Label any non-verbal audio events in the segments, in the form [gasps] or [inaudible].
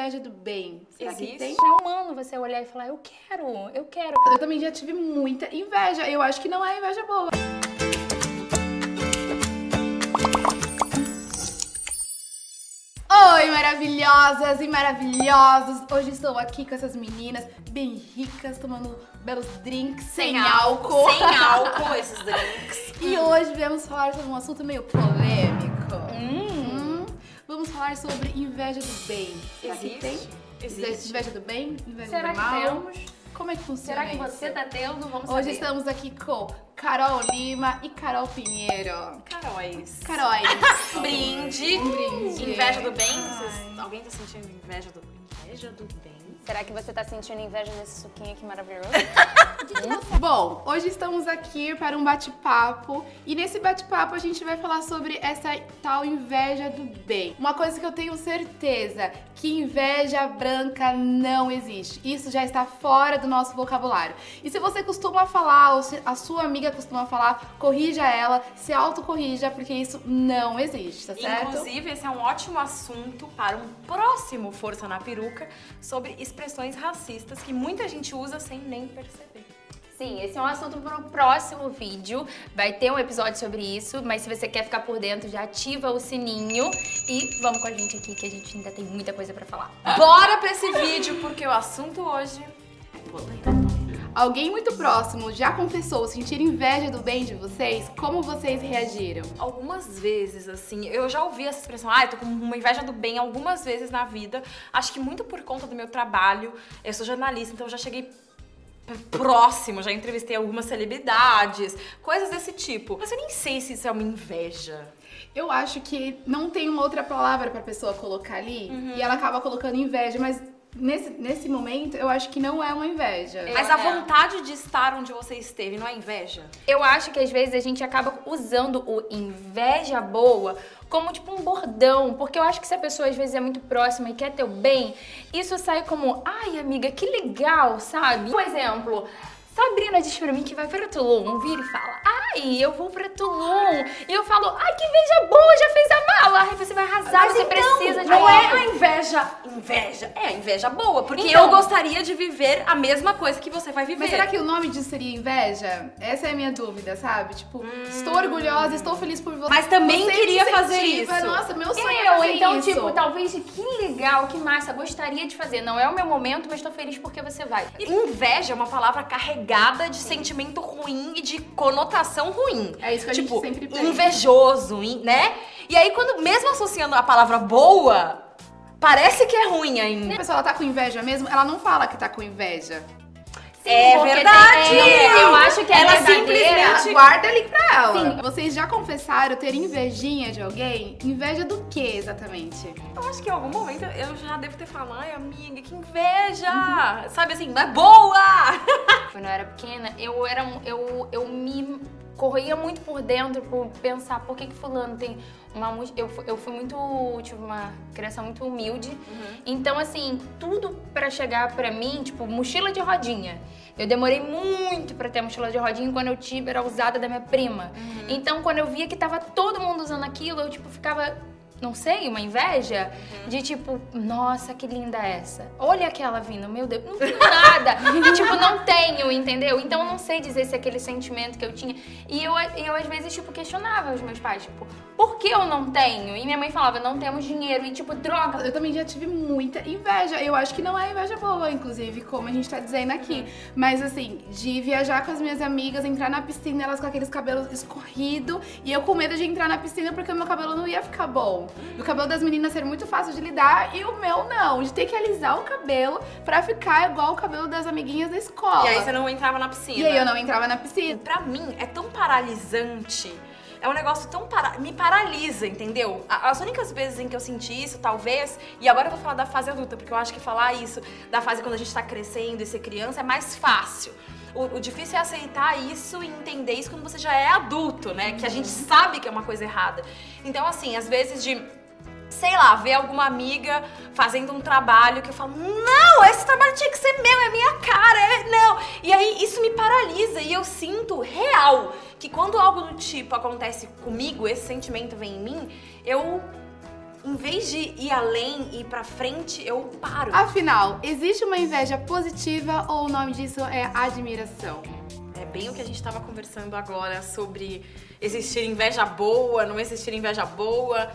inveja do bem? Será que Existe? tem? É humano você olhar e falar, eu quero, eu quero. Eu também já tive muita inveja. Eu acho que não é inveja boa. Oi, maravilhosas e maravilhosos! Hoje estou aqui com essas meninas bem ricas, tomando belos drinks sem, álcool. Sem álcool, esses drinks. E hoje viemos falar sobre um assunto meio polêmico. Hum. Vamos falar sobre inveja do bem. Será que Existe? tem? Existe. Inveja do bem? Inveja Será do que mal? temos? Como é que funciona Será que isso? você tá tendo? Vamos Hoje saber. estamos aqui com Carol Lima e Carol Pinheiro. Caróis. Caróis. [laughs] Brinde. Um brinde. Inveja do bem? Vocês- alguém tá sentindo inveja do Inveja do bem? Será que você tá sentindo inveja desse suquinho aqui maravilhoso? [laughs] Bom, hoje estamos aqui para um bate-papo e nesse bate-papo a gente vai falar sobre essa tal inveja do bem. Uma coisa que eu tenho certeza, que inveja branca não existe. Isso já está fora do nosso vocabulário. E se você costuma falar ou se a sua amiga costuma falar, corrija ela, se autocorrija, porque isso não existe, tá certo? Inclusive, esse é um ótimo assunto para um próximo Força na Peruca sobre expressões racistas que muita gente usa sem nem perceber. Sim, esse é um assunto para o próximo vídeo. Vai ter um episódio sobre isso, mas se você quer ficar por dentro, já ativa o sininho e vamos com a gente aqui que a gente ainda tem muita coisa para falar. Bora pra esse vídeo, porque o assunto hoje. Alguém muito próximo já confessou sentir inveja do bem de vocês? Como vocês reagiram? Algumas vezes, assim, eu já ouvi essa expressão, ah, eu tô com uma inveja do bem algumas vezes na vida. Acho que muito por conta do meu trabalho. Eu sou jornalista, então eu já cheguei próximo, já entrevistei algumas celebridades, coisas desse tipo. Mas eu nem sei se isso é uma inveja. Eu acho que não tem uma outra palavra pra pessoa colocar ali e ela acaba colocando inveja, mas nesse, nesse momento eu acho que não é uma inveja. Mas a vontade de estar onde você esteve não é inveja? Eu acho que às vezes a gente acaba usando o inveja boa como tipo um bordão, porque eu acho que se a pessoa às vezes é muito próxima e quer teu bem, isso sai como, ai amiga, que legal, sabe? Um exemplo, Sabrina diz pra mim que vai pra Tulum, vira e fala, ai, eu vou pra Tulum. E eu falo, ai, que inveja boa, já fez a mala. Ai, você vai arrasar, você precisa de não é a inveja. Inveja. É a inveja boa, porque Então. eu gostaria de viver a mesma coisa que você vai viver. Mas será que o nome disso seria inveja? Essa é a minha dúvida, sabe? Tipo, estou orgulhosa, estou feliz por você. Mas também Você queria fazer incentiva. isso. Nossa, meu sonho é Eu, fazer então, isso. tipo, talvez que legal, que massa, gostaria de fazer. Não é o meu momento, mas tô feliz porque você vai. Inveja é uma palavra carregada de sentimento ruim e de conotação ruim. É isso que a gente tipo, sempre pensa. invejoso, in- né? E aí, quando mesmo associando a palavra boa, parece que é ruim ainda. A pessoa ela tá com inveja mesmo, ela não fala que tá com inveja. É porque verdade! tem- é, eu acho que Ela é. Ela simplesmente- guarda ali pra ela. Sim. Vocês já confessaram ter invejinha de alguém? Inveja do que exatamente? Eu acho que em algum momento eu já devo ter falado, ai amiga, que inveja! Sabe assim, mas boa! [laughs] Quando eu era pequena, eu era um- eu, eu me corria muito por dentro por pensar por que que fulano tem uma eu, eu fui muito tive uma criação muito humilde. Então assim tudo pra chegar pra mim tipo mochila de rodinha. Eu demorei muito pra ter mochila de rodinha quando eu tive era usada da minha prima. Então quando eu via que tava todo mundo usando aquilo eu tipo ficava não sei, uma inveja de tipo, nossa, que linda essa. Olha aquela vindo, meu Deus, não tenho nada. e tipo, não tenho, entendeu? Então eu não sei dizer se aquele sentimento que eu tinha. E eu, eu às vezes, tipo, questionava os meus pais, tipo, por que eu não tenho? E minha mãe falava, não temos dinheiro. E tipo, droga. Eu também já tive muita inveja. Eu acho que não é inveja boa, inclusive, como a gente tá dizendo aqui. Mas assim, de viajar com as minhas amigas, entrar na piscina, elas com aqueles cabelos escorridos, e eu com medo de entrar na piscina porque o meu cabelo não ia ficar bom. E o cabelo das meninas ser muito fácil de lidar e o meu não, de ter que alisar o cabelo pra ficar igual o cabelo das amiguinhas da escola. E aí você não entrava na piscina. E aí eu não entrava na piscina. Pra mim, é tão paralisante. É um negócio tão para... me paralisa, entendeu? As únicas vezes em que eu senti isso, talvez, e agora eu vou falar da fase adulta, porque eu acho que falar isso da fase quando a gente tá crescendo e ser criança é mais fácil. O, o difícil é aceitar isso e entender isso quando você já é adulto, né? Que a gente sabe que é uma coisa errada. Então, assim, às vezes de sei lá, ver alguma amiga fazendo um trabalho que eu falo, não, esse trabalho tinha que ser meu, é minha cara, é, não. E aí isso me paralisa e eu sinto real que quando algo do tipo acontece comigo, esse sentimento vem em mim, eu em vez de ir além e ir pra frente, eu paro. Afinal, existe uma inveja positiva ou o nome disso é admiração? É bem o que a gente tava conversando agora sobre existir inveja boa, não existir inveja boa.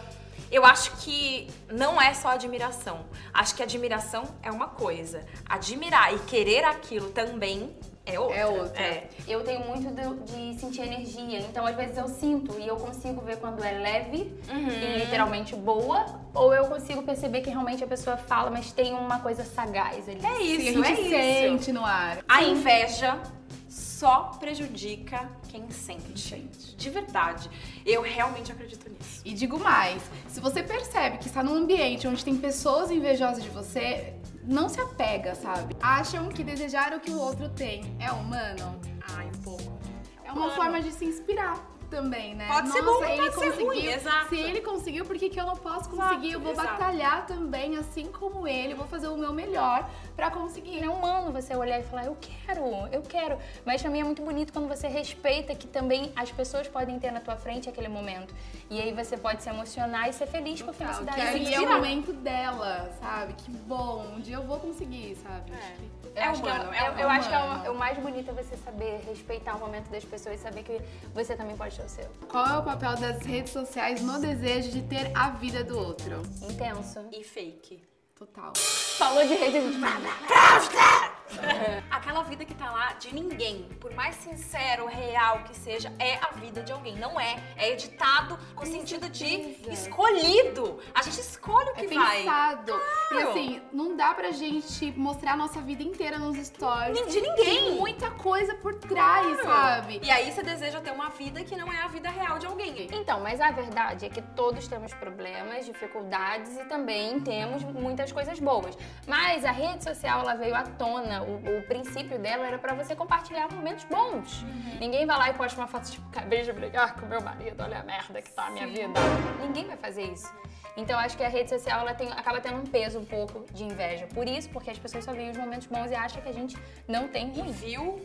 Eu acho que não é só admiração. Acho que admiração é uma coisa. Admirar e querer aquilo também é outra. É outra. É. Eu tenho muito de, de sentir energia, então às vezes eu sinto e eu consigo ver quando é leve Uhum. e literalmente boa, ou eu consigo perceber que realmente a pessoa fala, mas tem uma coisa sagaz ali. É isso, Sim, a é gente isso. sente no ar. A inveja só prejudica quem sente. De verdade. Eu realmente acredito nisso. E digo mais, se você percebe que está num ambiente onde tem pessoas invejosas de você, não se apega, sabe? Acham que desejar o que o outro tem é humano? Ai, um pouco. É uma Mano. forma de se inspirar também, né? Pode ser Nossa, bom, ele pode ser conseguiu. ruim, exato. Se ele conseguiu, por que, que eu não posso conseguir? eu vou exato. batalhar também, assim como ele, vou fazer o meu melhor pra conseguir. É humano você olhar e falar, eu quero, eu quero. Mas também é muito bonito quando você respeita que também as pessoas podem ter na tua frente aquele momento. E aí você pode se emocionar e ser feliz com a felicidade. que aí é o momento dela, sabe? Que bom, um dia eu vou conseguir, sabe? É. É acho que humano, é, é eu, eu acho que é o, humano. é o mais bonito é você saber respeitar o momento das pessoas e saber que você também pode o seu. Qual é o papel das redes sociais no desejo de ter a vida do outro? Intenso. E fake. Total. Falou de rede, a gente... [laughs] Aquela vida que tá lá de ninguém, por mais sincero, real que seja, é a vida de alguém. Não é. É editado com o sentido de escolhido. A gente escolhe o que É vai. pensado. E Claro. assim, não dá pra gente mostrar a nossa vida inteira nos stories. De ninguém. Tem muita coisa por trás, sabe? E aí você deseja ter uma vida que não é a vida real de alguém. Então, mas a verdade é que todos temos problemas, dificuldades e também temos muitas coisas boas. Mas a rede social, ela veio à tona, o, o princípio dela era pra você compartilhar momentos bons. Ninguém vai lá e posta uma foto tipo, acabei de brigar com meu marido, olha a merda que tá a minha vida. Ninguém vai fazer isso. Então, acho que a rede social, ela tem, acaba tendo um peso um pouco de inveja. Por isso, porque as pessoas só veem os momentos bons e acham que a gente não tem E viu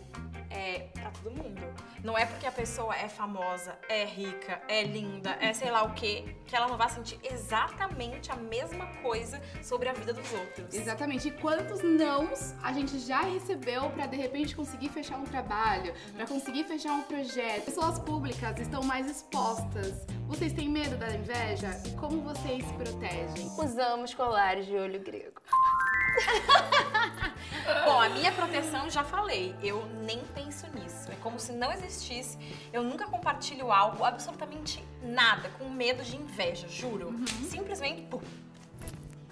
é todo mundo. Não é porque a pessoa é famosa, é rica, é linda, é sei lá o quê, que ela não vai sentir exatamente a mesma coisa sobre a vida dos outros. Exatamente. E quantos nãos a gente já recebeu pra de repente conseguir fechar um trabalho, pra conseguir fechar um projeto? Pessoas públicas estão mais expostas. Vocês têm medo da inveja? E como vocês se protegem? Usamos colares de olho grego. [laughs] Bom, a minha proteção já falei, eu nem penso nisso. É como se não existisse. Eu nunca compartilho algo, absolutamente nada, com medo de inveja, juro. Simplesmente, pum.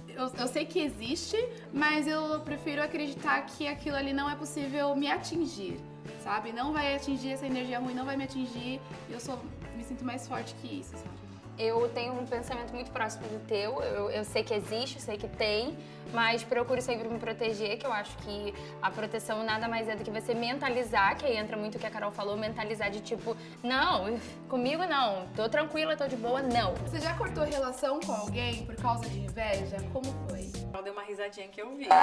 Eu, eu sei que existe, mas eu prefiro acreditar que aquilo ali não é possível me atingir, sabe? Não vai atingir essa energia ruim, não vai me atingir. Eu sou, me sinto mais forte que isso, sabe? Eu tenho um pensamento muito próximo do teu. Eu, eu sei que existe, sei que tem, mas procuro sempre me proteger, que eu acho que a proteção nada mais é do que você mentalizar, que aí entra muito o que a Carol falou, mentalizar de tipo, não, comigo não, tô tranquila, tô de boa, não. Você já cortou relação com alguém por causa de inveja? Como foi? Eu dei uma risadinha que eu vi. [laughs]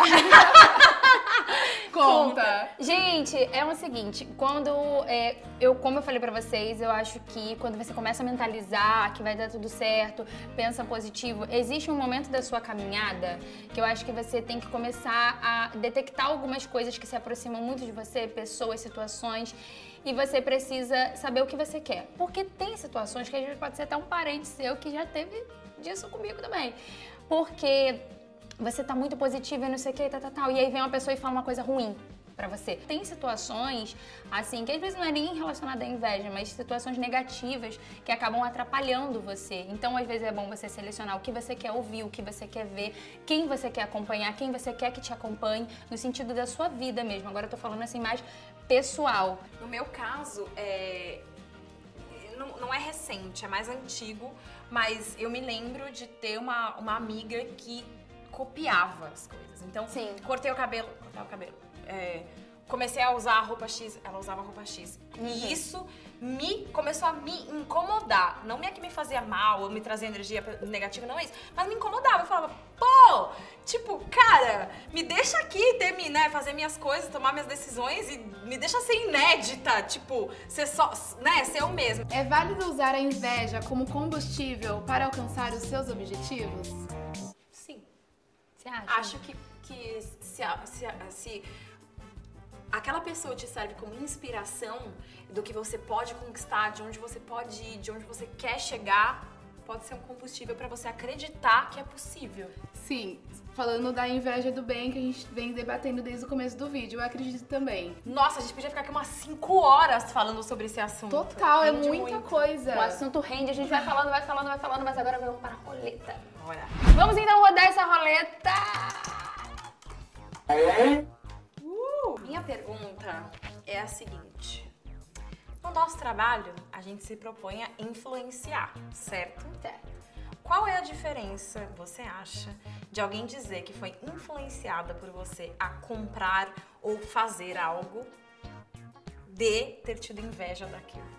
Conta! Gente, é o seguinte, quando é, eu, como eu falei pra vocês, eu acho que quando você começa a mentalizar que vai dar tudo certo, pensa positivo, existe um momento da sua caminhada que eu acho que você tem que começar a detectar algumas coisas que se aproximam muito de você, pessoas, situações, e você precisa saber o que você quer. Porque tem situações que às vezes pode ser até um parente seu que já teve disso comigo também. Porque você tá muito positiva e não sei o que, tal, tal, tal. E aí vem uma pessoa e fala uma coisa ruim pra você. Tem situações, assim, que às vezes não é nem relacionada à inveja, mas situações negativas que acabam atrapalhando você. Então, às vezes é bom você selecionar o que você quer ouvir, o que você quer ver, quem você quer acompanhar, quem você quer que te acompanhe, no sentido da sua vida mesmo. Agora eu tô falando assim mais pessoal. No meu caso, é... não, não é recente, é mais antigo, mas eu me lembro de ter uma, uma amiga que copiava as coisas. Então, Sim. cortei o cabelo, cortava o cabelo. É, comecei a usar a roupa X, ela usava a roupa X. Uhum. E isso me começou a me incomodar. Não é que me fazia mal ou me trazia energia negativa, não é isso. Mas me incomodava. Eu falava, pô, tipo, cara, me deixa aqui ter, né, fazer minhas coisas, tomar minhas decisões e me deixa ser inédita. Tipo, ser só, né, ser eu mesmo. É válido usar a inveja como combustível para alcançar os seus objetivos? Sim. Você acha? Acho que, que se, se, se aquela pessoa te serve como inspiração do que você pode conquistar, de onde você pode ir, de onde você quer chegar, pode ser um combustível pra você acreditar que é possível. Sim, falando da inveja do bem que a gente vem debatendo desde o começo do vídeo, eu acredito também. Nossa, a gente podia ficar aqui umas 5 horas falando sobre esse assunto. Total, é Rende muita muito. coisa. O assunto rende, a gente vai falando, vai falando, vai falando, mas agora vamos para a roleta. Olha. Vamos então rodar essa roleta. É a seguinte. No nosso trabalho, a gente se propõe a influenciar, certo? Certo. Qual é a diferença, você acha, de alguém dizer que foi influenciada por você a comprar ou fazer algo de ter tido inveja daquilo?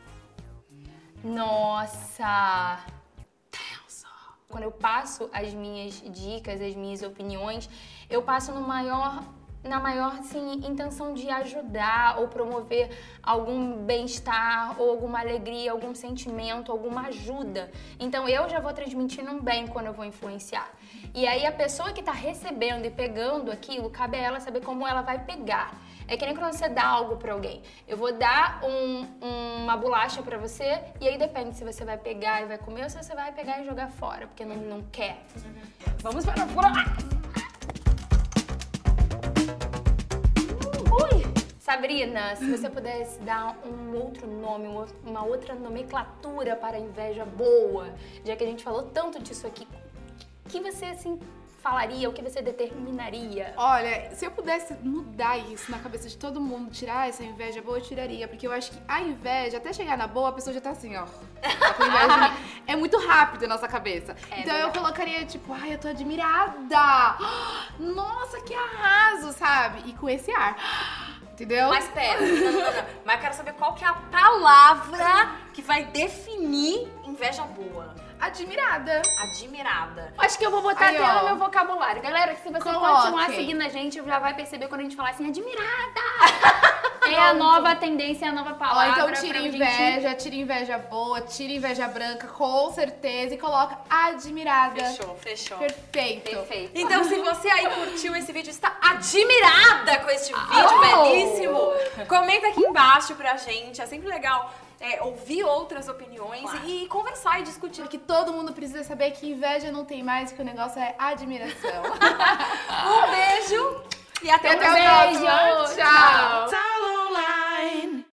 Nossa! Quando eu passo as minhas dicas, as minhas opiniões, eu passo no maior, na maior assim, intenção de ajudar ou promover algum bem-estar ou alguma alegria, algum sentimento, alguma ajuda. Então eu já vou transmitindo um bem quando eu vou influenciar. E aí a pessoa que tá recebendo e pegando aquilo, cabe a ela saber como ela vai pegar. É que nem quando você dá algo pra alguém. Eu vou dar um- uma bolacha pra você e aí depende se você vai pegar e vai comer ou se você vai pegar e jogar fora, porque não, não quer. Vamos para a próxima. Sabrina, se você pudesse dar um outro nome, um uma outra nomenclatura para a inveja boa, já que a gente falou tanto disso aqui, o que você assim falaria, o que você determinaria? Olha, se eu pudesse mudar isso na cabeça de todo mundo, tirar essa inveja boa, eu tiraria. Porque eu acho que a inveja, até chegar na boa, a pessoa já tá assim, ó. Tá. [laughs] É muito rápido a nossa cabeça. É então eu verdade. colocaria, tipo, ai, eu tô admirada. [gasps] Nossa, que arraso, sabe? E com esse ar. Entendeu? Mas pera, não, não, não. Mas eu quero saber qual que é a palavra que vai definir inveja boa. Admirada. Admirada. Acho que eu vou botar Aí, até ó. no meu vocabulário. Galera, se você Coloquem. continuar seguindo a gente, já vai perceber quando a gente falar assim, admirada! [laughs] é a nova tendência, é a nova Ó, palavra. então pra tira gente- inveja, tira inveja boa, tira inveja branca, com certeza, e coloca admirada. Fechou, fechou. Perfeito. Perfeito. Então, se você aí curtiu esse vídeo, está admirada com este vídeo Oh! belíssimo, comenta aqui embaixo pra gente. É sempre legal é, ouvir outras opiniões Claro. e conversar e discutir. Porque todo mundo precisa saber que inveja não tem mais, que o negócio é admiração. [laughs] Um beijo e até, Até o próximo. próximo. Beijo. Tchau. Tchau.